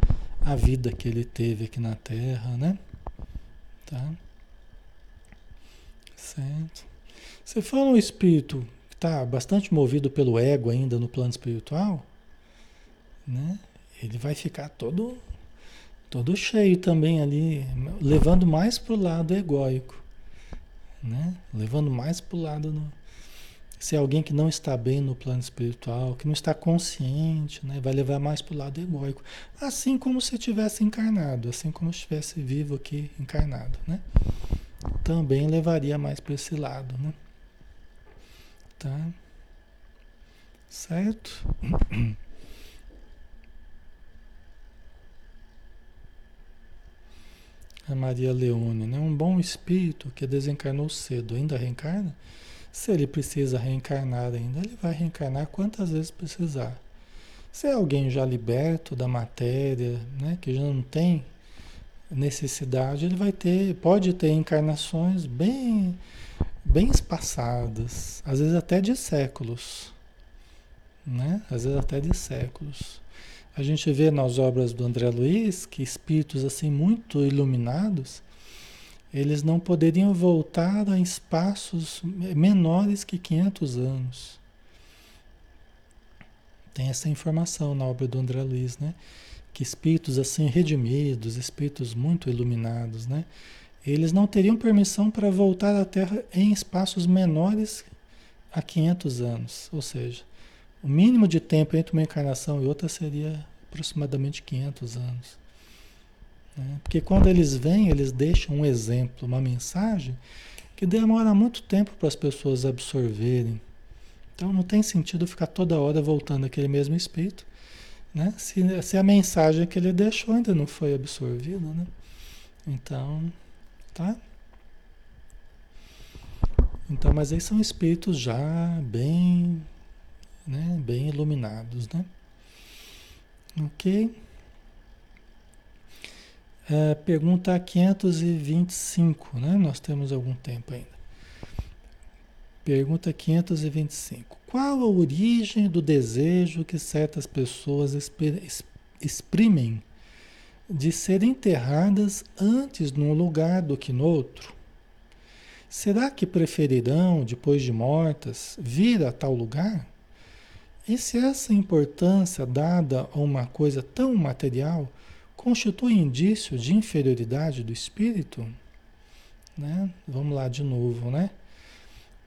à vida que ele teve aqui na Terra, né? Tá? Certo. Você fala um espírito que está bastante movido pelo ego ainda no plano espiritual, né? Ele vai ficar todo todo cheio também ali, levando mais para o lado egóico, né? Levando mais para o lado no, se é alguém que não está bem no plano espiritual, que não está consciente, né? vai levar mais para o lado egóico. Assim como se tivesse encarnado, assim como se estivesse vivo aqui encarnado. Né? também levaria mais para esse lado, né? Tá? Certo? A Maria Leone, né? Um bom espírito que desencarnou cedo, ainda reencarna? Se ele precisa reencarnar ainda, ele vai reencarnar quantas vezes precisar. Se é alguém já liberto da matéria, né, que já não tem necessidade, ele vai ter, pode ter encarnações bem bem espaçadas, às vezes até de séculos, né? Às vezes até de séculos. A gente vê nas obras do André Luiz que espíritos assim muito iluminados, eles não poderiam voltar a espaços menores que 500 anos. Tem essa informação na obra do André Luiz, né? Que espíritos assim redimidos, espíritos muito iluminados, né? Eles não teriam permissão para voltar à Terra em espaços menores a 500 anos. Ou seja, o mínimo de tempo entre uma encarnação e outra seria aproximadamente 500 anos. Né? Porque quando eles vêm, eles deixam um exemplo, uma mensagem que demora muito tempo para as pessoas absorverem. Então não tem sentido ficar toda hora voltando aquele mesmo espírito, né? Se, se a mensagem que ele deixou ainda não foi absorvida, né? Então, tá? Então, mas aí são espíritos já bem, né, bem iluminados, né? Ok? É, pergunta 525, né? Nós temos algum tempo ainda. Pergunta 525. Qual a origem do desejo que certas pessoas exprimem de serem enterradas antes num lugar do que no outro? Será que preferirão, depois de mortas, vir a tal lugar? E se essa importância dada a uma coisa tão material constitui indício de inferioridade do espírito? Né? Vamos lá de novo, né?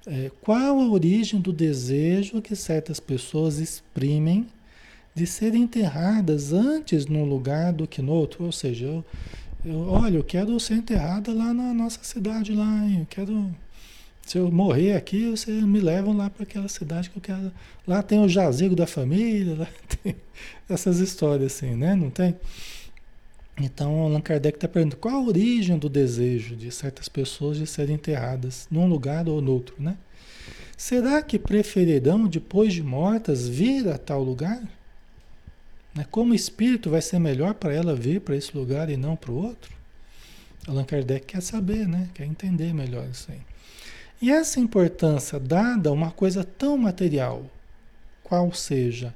É, qual a origem do desejo que certas pessoas exprimem de serem enterradas antes num lugar do que no outro? Ou seja, eu, eu, olha, eu quero ser enterrada lá na nossa cidade lá, eu quero se eu morrer aqui, vocês me levam lá para aquela cidade que eu quero. Lá tem o jazigo da família, lá tem essas histórias assim, né? Não tem? Então, Allan Kardec está perguntando qual a origem do desejo de certas pessoas de serem enterradas num lugar ou no outro, né? Será que preferirão, depois de mortas, vir a tal lugar? Né? Como espírito vai ser melhor para ela vir para esse lugar e não para o outro? Allan Kardec quer saber, né? Quer entender melhor isso aí. E essa importância dada a uma coisa tão material, qual seja,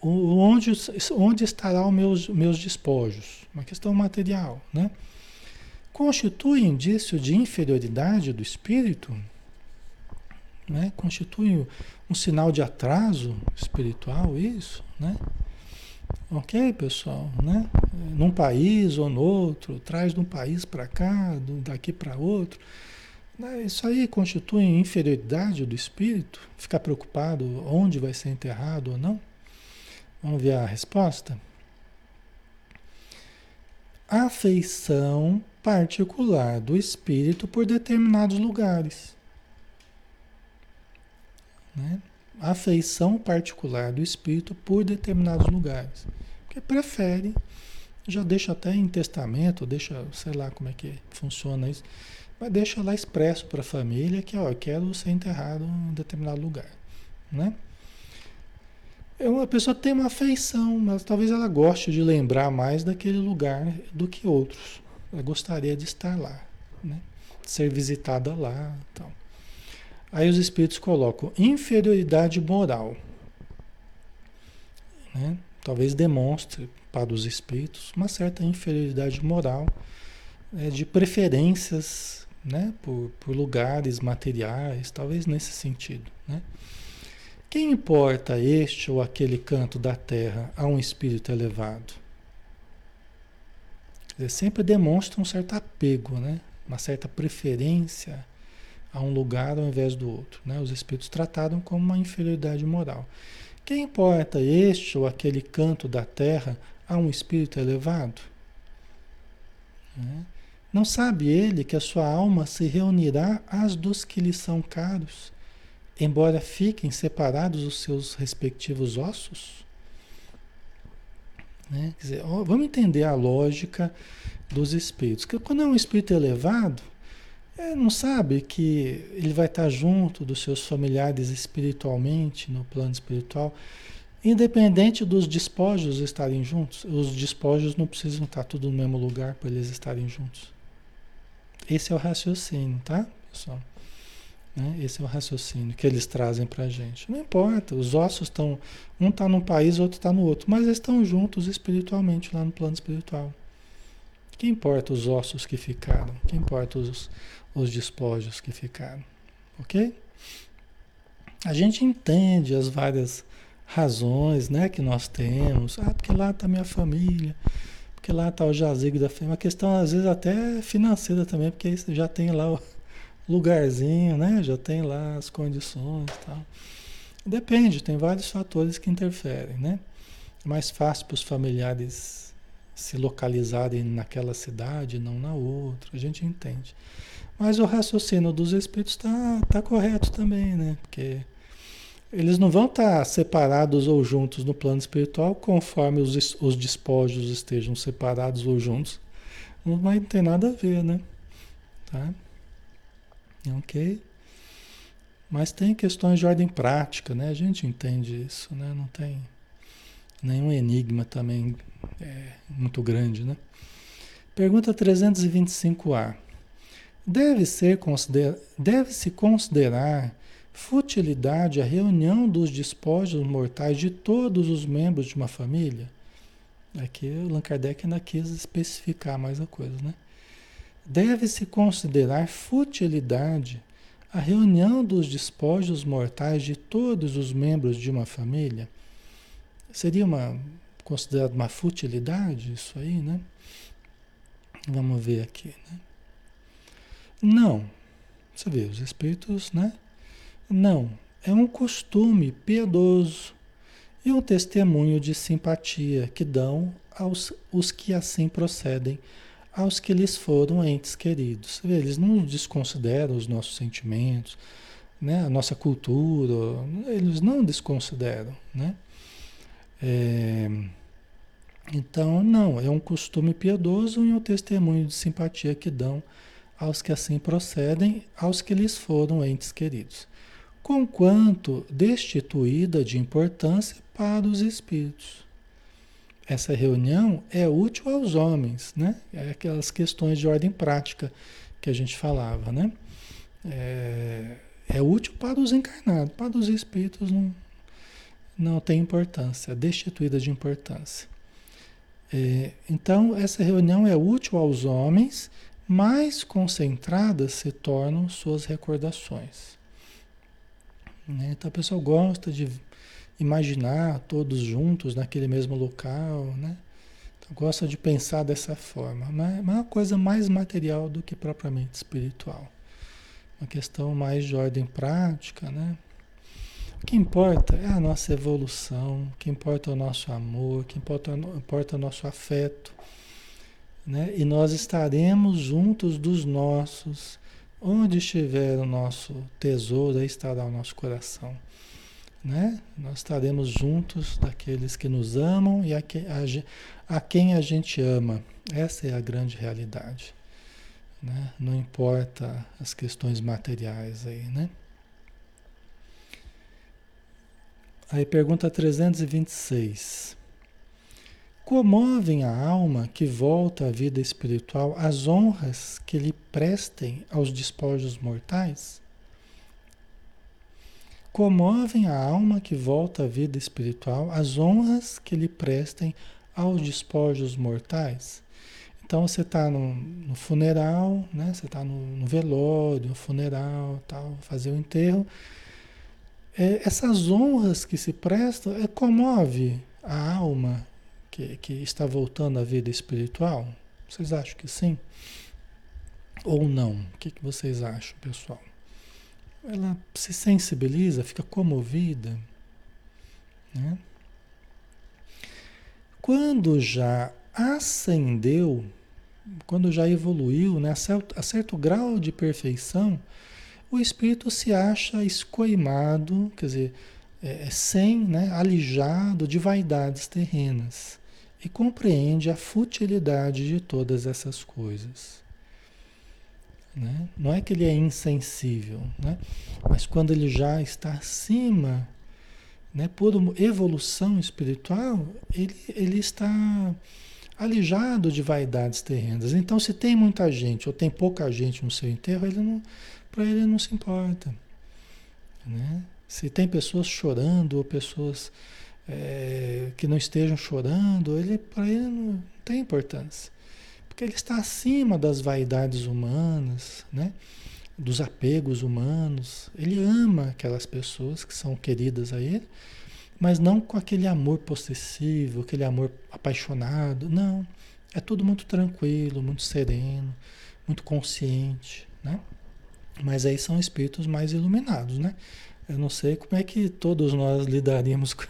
onde, onde estará os meus, meus despojos? Uma questão material, né? Constitui indício de inferioridade do espírito? Né? Constitui um sinal de atraso espiritual isso, né? Ok, pessoal, né? Num país ou no outro, traz de um país para cá, daqui para outro. Né? Isso aí constitui inferioridade do espírito? Ficar preocupado onde vai ser enterrado ou não? Vamos ver a resposta? Afeição particular do espírito por determinados lugares. Né? Afeição particular do espírito por determinados lugares. Porque prefere, já deixa até em testamento, deixa, sei lá como é que funciona isso, mas deixa lá expresso para a família que, ó, eu quero ser enterrado em determinado lugar, né? É uma pessoa tem uma afeição, mas talvez ela goste de lembrar mais daquele lugar do que outros. Ela gostaria de estar lá, né? ser visitada lá. Então. Aí os espíritos colocam inferioridade moral. Né? Talvez demonstre para os espíritos uma certa inferioridade moral né? de preferências né? por, por lugares materiais, talvez nesse sentido. Né? Quem importa este ou aquele canto da terra a um espírito elevado? Dizer, sempre demonstra um certo apego, né? uma certa preferência a um lugar ao invés do outro. Né? Os espíritos trataram como uma inferioridade moral. Quem importa este ou aquele canto da terra a um espírito elevado? Né? Não sabe ele que a sua alma se reunirá às dos que lhe são caros embora fiquem separados os seus respectivos ossos? Né? Dizer, ó, vamos entender a lógica dos espíritos. Que quando é um espírito elevado, é, não sabe que ele vai estar junto dos seus familiares espiritualmente, no plano espiritual, independente dos despojos estarem juntos. Os despojos não precisam estar tudo no mesmo lugar para eles estarem juntos. Esse é o raciocínio, tá, pessoal? Né? Esse é o raciocínio que eles trazem para a gente. Não importa, os ossos estão. Um está num país, outro está no outro, mas eles estão juntos espiritualmente lá no plano espiritual. Que importa os ossos que ficaram? Que importa os, os despojos que ficaram? Ok? A gente entende as várias razões né, que nós temos. Ah, porque lá está minha família, porque lá está o jazigo da família. Uma questão, às vezes, até financeira também, porque já tem lá o lugarzinho, né? Já tem lá as condições e tal. Depende, tem vários fatores que interferem, né? É mais fácil para os familiares se localizarem naquela cidade, não na outra, a gente entende. Mas o raciocínio dos espíritos está tá correto também, né? Porque eles não vão estar separados ou juntos no plano espiritual conforme os, os despojos estejam separados ou juntos. Não vai ter nada a ver, né? Tá? Ok? Mas tem questões de ordem prática, né? A gente entende isso, né? Não tem nenhum enigma também é, muito grande, né? Pergunta 325A. Deve ser consider... Deve-se considerar futilidade a reunião dos despojos mortais de todos os membros de uma família? Aqui o Allan Kardec ainda quis especificar mais a coisa, né? deve-se considerar futilidade a reunião dos despojos mortais de todos os membros de uma família? Seria uma considerado uma futilidade isso aí, né? Vamos ver aqui, né? Não. Você vê, os espíritos, né? Não. É um costume piedoso e um testemunho de simpatia que dão aos os que assim procedem aos que lhes foram entes queridos. Eles não desconsideram os nossos sentimentos, né? a nossa cultura, eles não desconsideram. Né? É, então, não, é um costume piedoso e um testemunho de simpatia que dão aos que assim procedem, aos que lhes foram entes queridos, conquanto destituída de importância para os espíritos essa reunião é útil aos homens, né? É aquelas questões de ordem prática que a gente falava, né? É, é útil para os encarnados, para os espíritos não, não tem importância, é destituída de importância. É, então, essa reunião é útil aos homens, mais concentradas se tornam suas recordações. Né? Então, a pessoa gosta de imaginar todos juntos naquele mesmo local, né? Então, gosta de pensar dessa forma, mas é uma coisa mais material do que propriamente espiritual. Uma questão mais de ordem prática, né? O que importa é a nossa evolução, o que importa é o nosso amor, o que importa, importa é o nosso afeto. Né? E nós estaremos juntos dos nossos. Onde estiver o nosso tesouro, aí estará o nosso coração né? Nós estaremos juntos daqueles que nos amam e a, que, a, a quem a gente ama. Essa é a grande realidade. Né? Não importa as questões materiais aí, né? Aí pergunta 326. Comovem a alma que volta à vida espiritual as honras que lhe prestem aos despojos mortais? comovem a alma que volta à vida espiritual as honras que lhe prestem aos despojos mortais. Então você está no, no, funeral, né? você está no, no, velório, no funeral, tal, fazer o enterro. É, essas honras que se prestam é, comove a alma que, que está voltando à vida espiritual? Vocês acham que sim? Ou não? O que, que vocês acham, pessoal? ela se sensibiliza, fica comovida. Né? Quando já ascendeu, quando já evoluiu né, a, certo, a certo grau de perfeição, o espírito se acha escoimado, quer dizer, é, é sem, né, alijado de vaidades terrenas e compreende a futilidade de todas essas coisas. Né? Não é que ele é insensível, né? mas quando ele já está acima, né, por evolução espiritual, ele, ele está alijado de vaidades terrenas. Então, se tem muita gente ou tem pouca gente no seu enterro, ele para ele não se importa. Né? Se tem pessoas chorando ou pessoas é, que não estejam chorando, ele para ele não tem importância. Porque ele está acima das vaidades humanas, né? dos apegos humanos. Ele ama aquelas pessoas que são queridas a ele, mas não com aquele amor possessivo, aquele amor apaixonado. Não. É tudo muito tranquilo, muito sereno, muito consciente, né? Mas aí são espíritos mais iluminados, né? Eu não sei como é que todos nós lidaríamos com.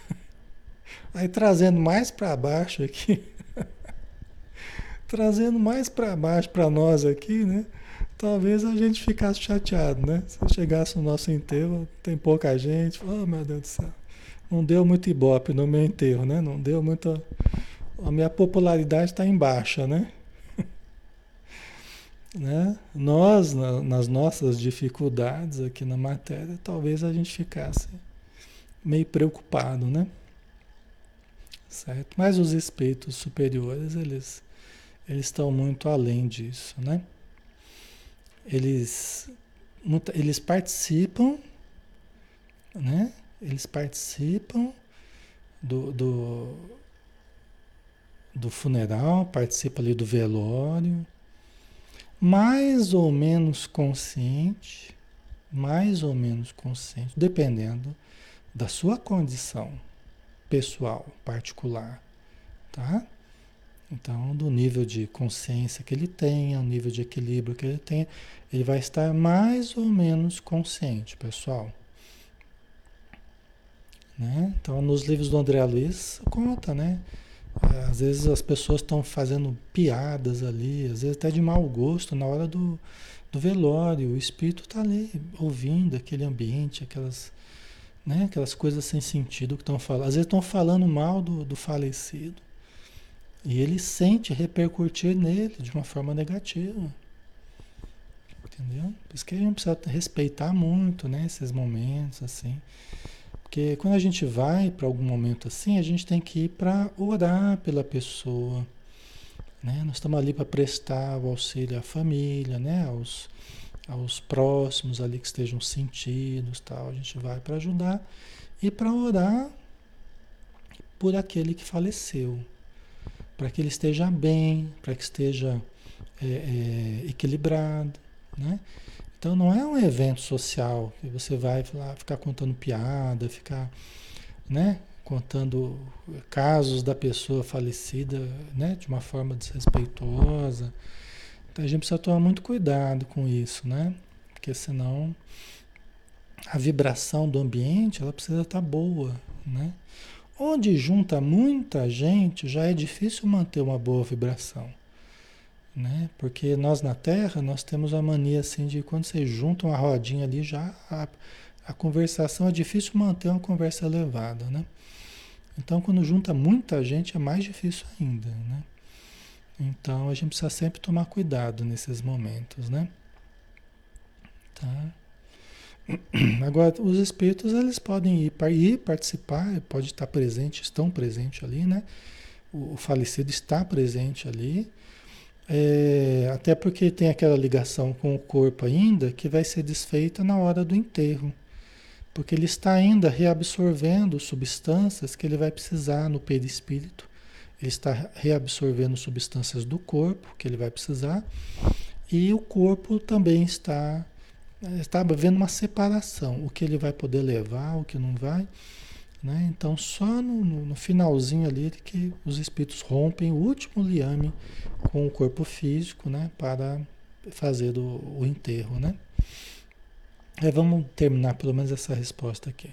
Aí trazendo mais para baixo aqui. trazendo mais para baixo para nós aqui, né? Talvez a gente ficasse chateado, né? Se chegasse no nosso enterro, tem pouca gente, oh meu Deus do céu. Não deu muito ibope no meu enterro, né? Não deu muita. A minha popularidade está em baixa, né? né? Nós, na, nas nossas dificuldades aqui na matéria, talvez a gente ficasse meio preocupado, né? Certo? Mas os espíritos superiores, eles, eles estão muito além disso, né? Eles, eles participam, né? Eles participam do, do, do funeral, participam ali do velório, mais ou menos consciente, mais ou menos consciente, dependendo da sua condição pessoal, particular, tá? Então, do nível de consciência que ele tenha, o nível de equilíbrio que ele tenha, ele vai estar mais ou menos consciente, pessoal. Né? Então, nos livros do André Luiz, conta, né? Às vezes as pessoas estão fazendo piadas ali, às vezes até de mau gosto na hora do, do velório. O espírito está ali ouvindo aquele ambiente, aquelas, né, aquelas coisas sem sentido que estão falando. Às vezes estão falando mal do, do falecido. E ele sente repercutir nele de uma forma negativa. Entendeu? Por isso que a gente precisa respeitar muito né, esses momentos assim. Porque quando a gente vai para algum momento assim, a gente tem que ir para orar pela pessoa. Né? Nós estamos ali para prestar o auxílio à família, né? aos, aos próximos ali que estejam sentidos. Tal. A gente vai para ajudar e para orar por aquele que faleceu. Para que ele esteja bem, para que esteja é, é, equilibrado. Né? Então não é um evento social que você vai lá ficar contando piada, ficar, né, contando casos da pessoa falecida, né, de uma forma desrespeitosa. Então a gente precisa tomar muito cuidado com isso, né? Porque senão a vibração do ambiente, ela precisa estar boa, né? Onde junta muita gente, já é difícil manter uma boa vibração. Né? Porque nós na Terra, nós temos a mania assim de quando você junta uma rodinha ali, já a, a conversação é difícil manter uma conversa elevada, né? Então, quando junta muita gente, é mais difícil ainda, né? Então, a gente precisa sempre tomar cuidado nesses momentos, né? Tá? Agora, os espíritos, eles podem ir, ir participar, pode estar presente, estão presentes ali, né? O, falecido está presente ali, é, até porque tem aquela ligação com o corpo ainda que vai ser desfeita na hora do enterro. Porque ele está ainda reabsorvendo substâncias que ele vai precisar no perispírito. Ele está reabsorvendo substâncias do corpo que ele vai precisar. E o corpo também está, está havendo uma separação. O que ele vai poder levar, o que não vai. Né? Então, só no, no, finalzinho ali que os espíritos rompem o último liame com o corpo físico né? para fazer o enterro. Né? É, vamos terminar pelo menos essa resposta aqui.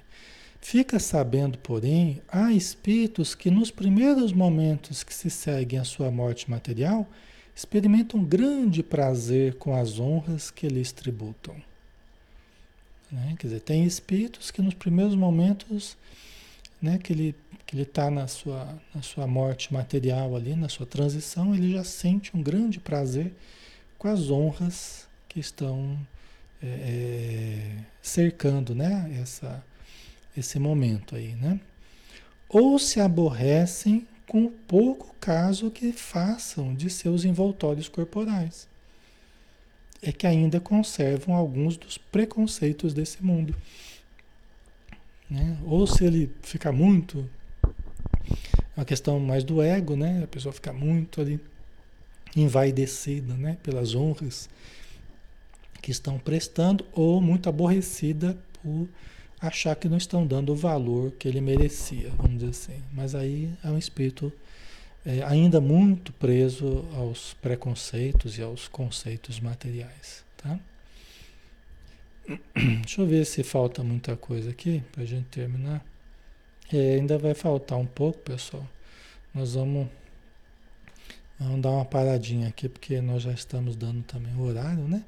Fica sabendo, porém, há espíritos que nos primeiros momentos que se seguem à sua morte material experimentam grande prazer com as honras que lhes tributam. Né? Quer dizer, tem espíritos que nos primeiros momentos né, que ele que ele está na sua, na sua morte material ali, na sua transição, ele já sente um grande prazer com as honras que estão é, cercando, né, essa, esse momento aí, né? Ou se aborrecem com o pouco caso que façam de seus envoltórios corporais. É que ainda conservam alguns dos preconceitos desse mundo. Né? Ou se ele ficar muito, é uma questão mais do ego, né? A pessoa fica muito ali envaidecida né? pelas honras que estão prestando, ou muito aborrecida por achar que não estão dando o valor que ele merecia, vamos dizer assim. Mas aí é um espírito é, ainda muito preso aos preconceitos e aos conceitos materiais, tá? Deixa eu ver se falta muita coisa aqui para a gente terminar. É, ainda vai faltar um pouco, pessoal. Nós vamos, vamos dar uma paradinha aqui, porque nós já estamos dando também o horário, né?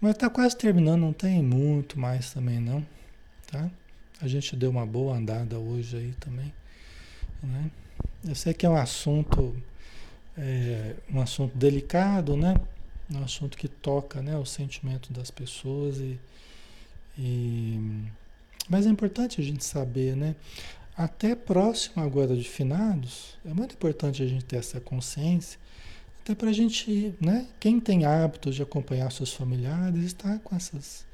Mas está quase terminando, não tem muito mais também não, tá? A gente deu uma boa andada hoje aí também, né? Eu sei que é um assunto, é, um assunto delicado, né? Um assunto que toca, né, o sentimento das pessoas e, e mas é importante a gente saber, né? Até próximo agora de finados, é muito importante a gente ter essa consciência, até para a gente, né? Quem tem hábito de acompanhar seus familiares está com essas,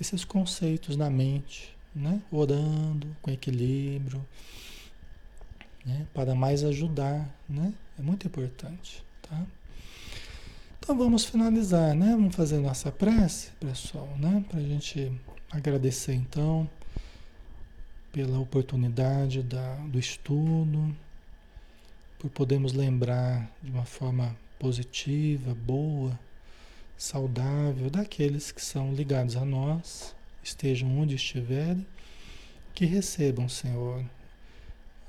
esses conceitos na mente, né? Orando com equilíbrio, né? para mais ajudar, né? É muito importante, tá? Então vamos finalizar, né? Vamos fazer nossa prece, pessoal, né? Para a gente agradecer então pela oportunidade da, do estudo, por podermos lembrar de uma forma positiva, boa, saudável daqueles que são ligados a nós, estejam onde estiverem, que recebam, Senhor,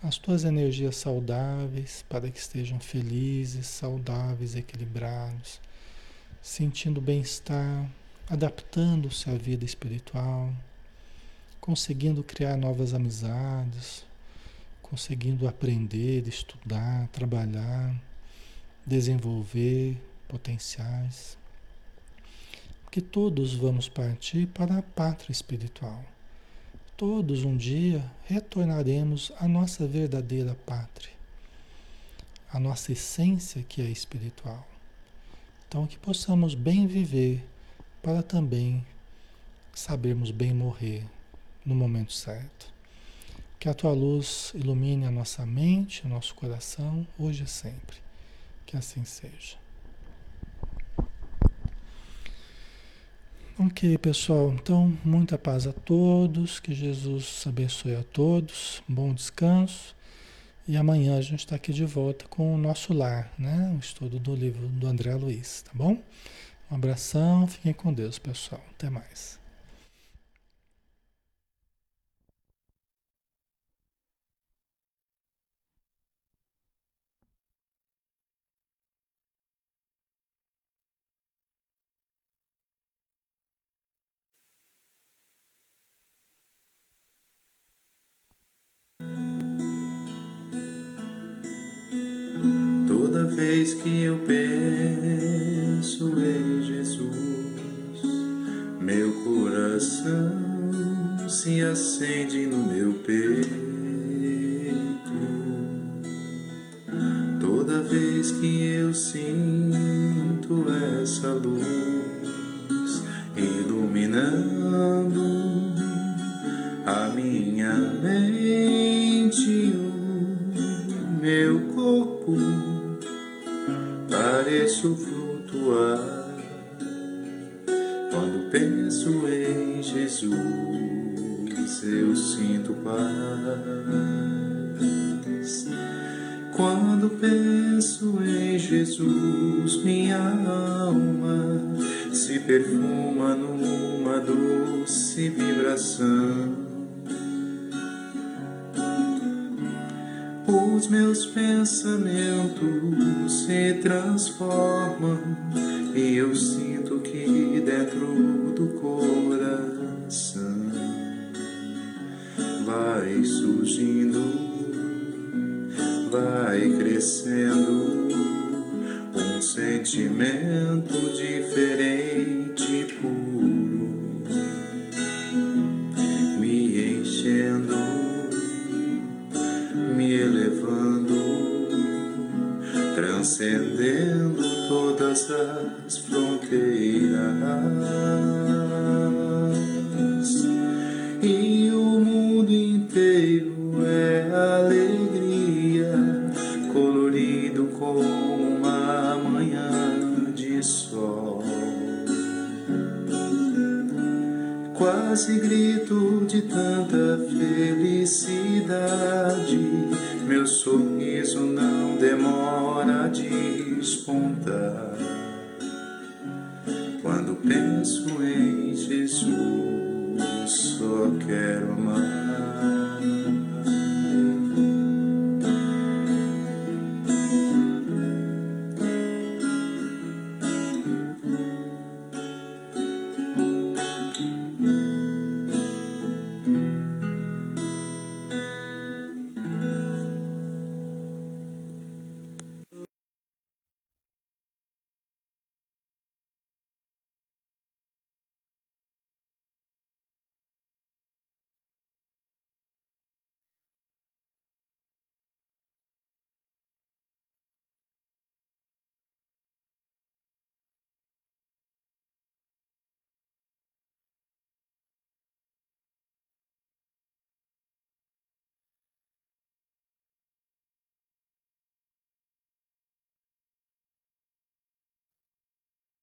as tuas energias saudáveis para que estejam felizes, saudáveis, equilibrados, sentindo bem-estar, adaptando-se à vida espiritual, conseguindo criar novas amizades, conseguindo aprender, estudar, trabalhar, desenvolver potenciais. Porque todos vamos partir para a pátria espiritual todos um dia retornaremos à nossa verdadeira pátria, à nossa essência que é espiritual. Então, que possamos bem viver para também sabermos bem morrer no momento certo. Que a tua luz ilumine a nossa mente, o nosso coração, hoje e sempre. Que assim seja. Ok, pessoal. Então, muita paz a todos. Que Jesus abençoe a todos. Bom descanso. E amanhã a gente está aqui de volta com o nosso lar, né? O estudo do livro do André Luiz, tá bom? Um abração. Fiquem com Deus, pessoal. Até mais. Eu sinto que dentro do coração vai surgindo, vai crescendo um sentimento